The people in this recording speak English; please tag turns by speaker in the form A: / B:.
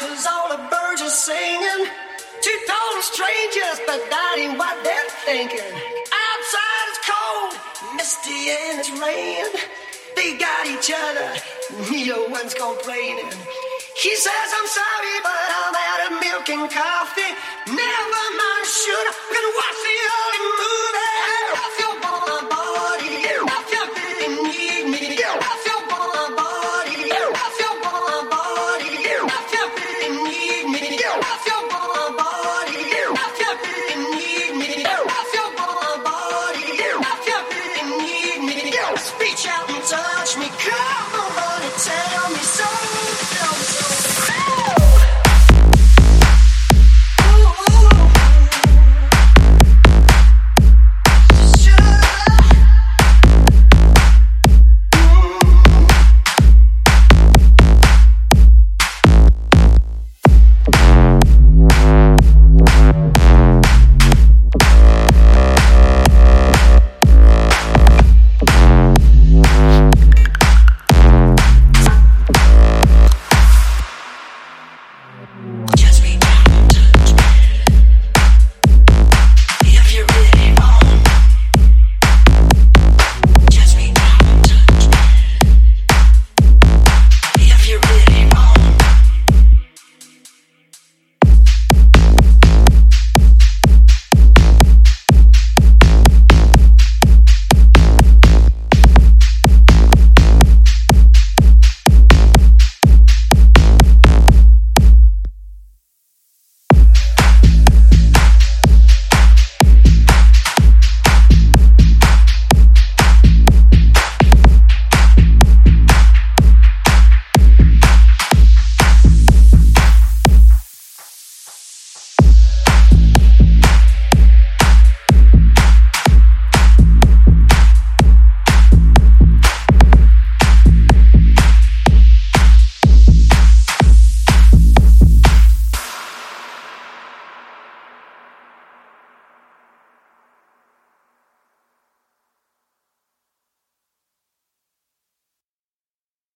A: cause all the birds are singing. Two total strangers, but that ain't what they're thinking. Outside it's cold, misty and it's raining. They got each other, neither one's complaining. He says, I'm sorry, but I'm out of milk and coffee. Never mind, should I can watch the early movie? speech out.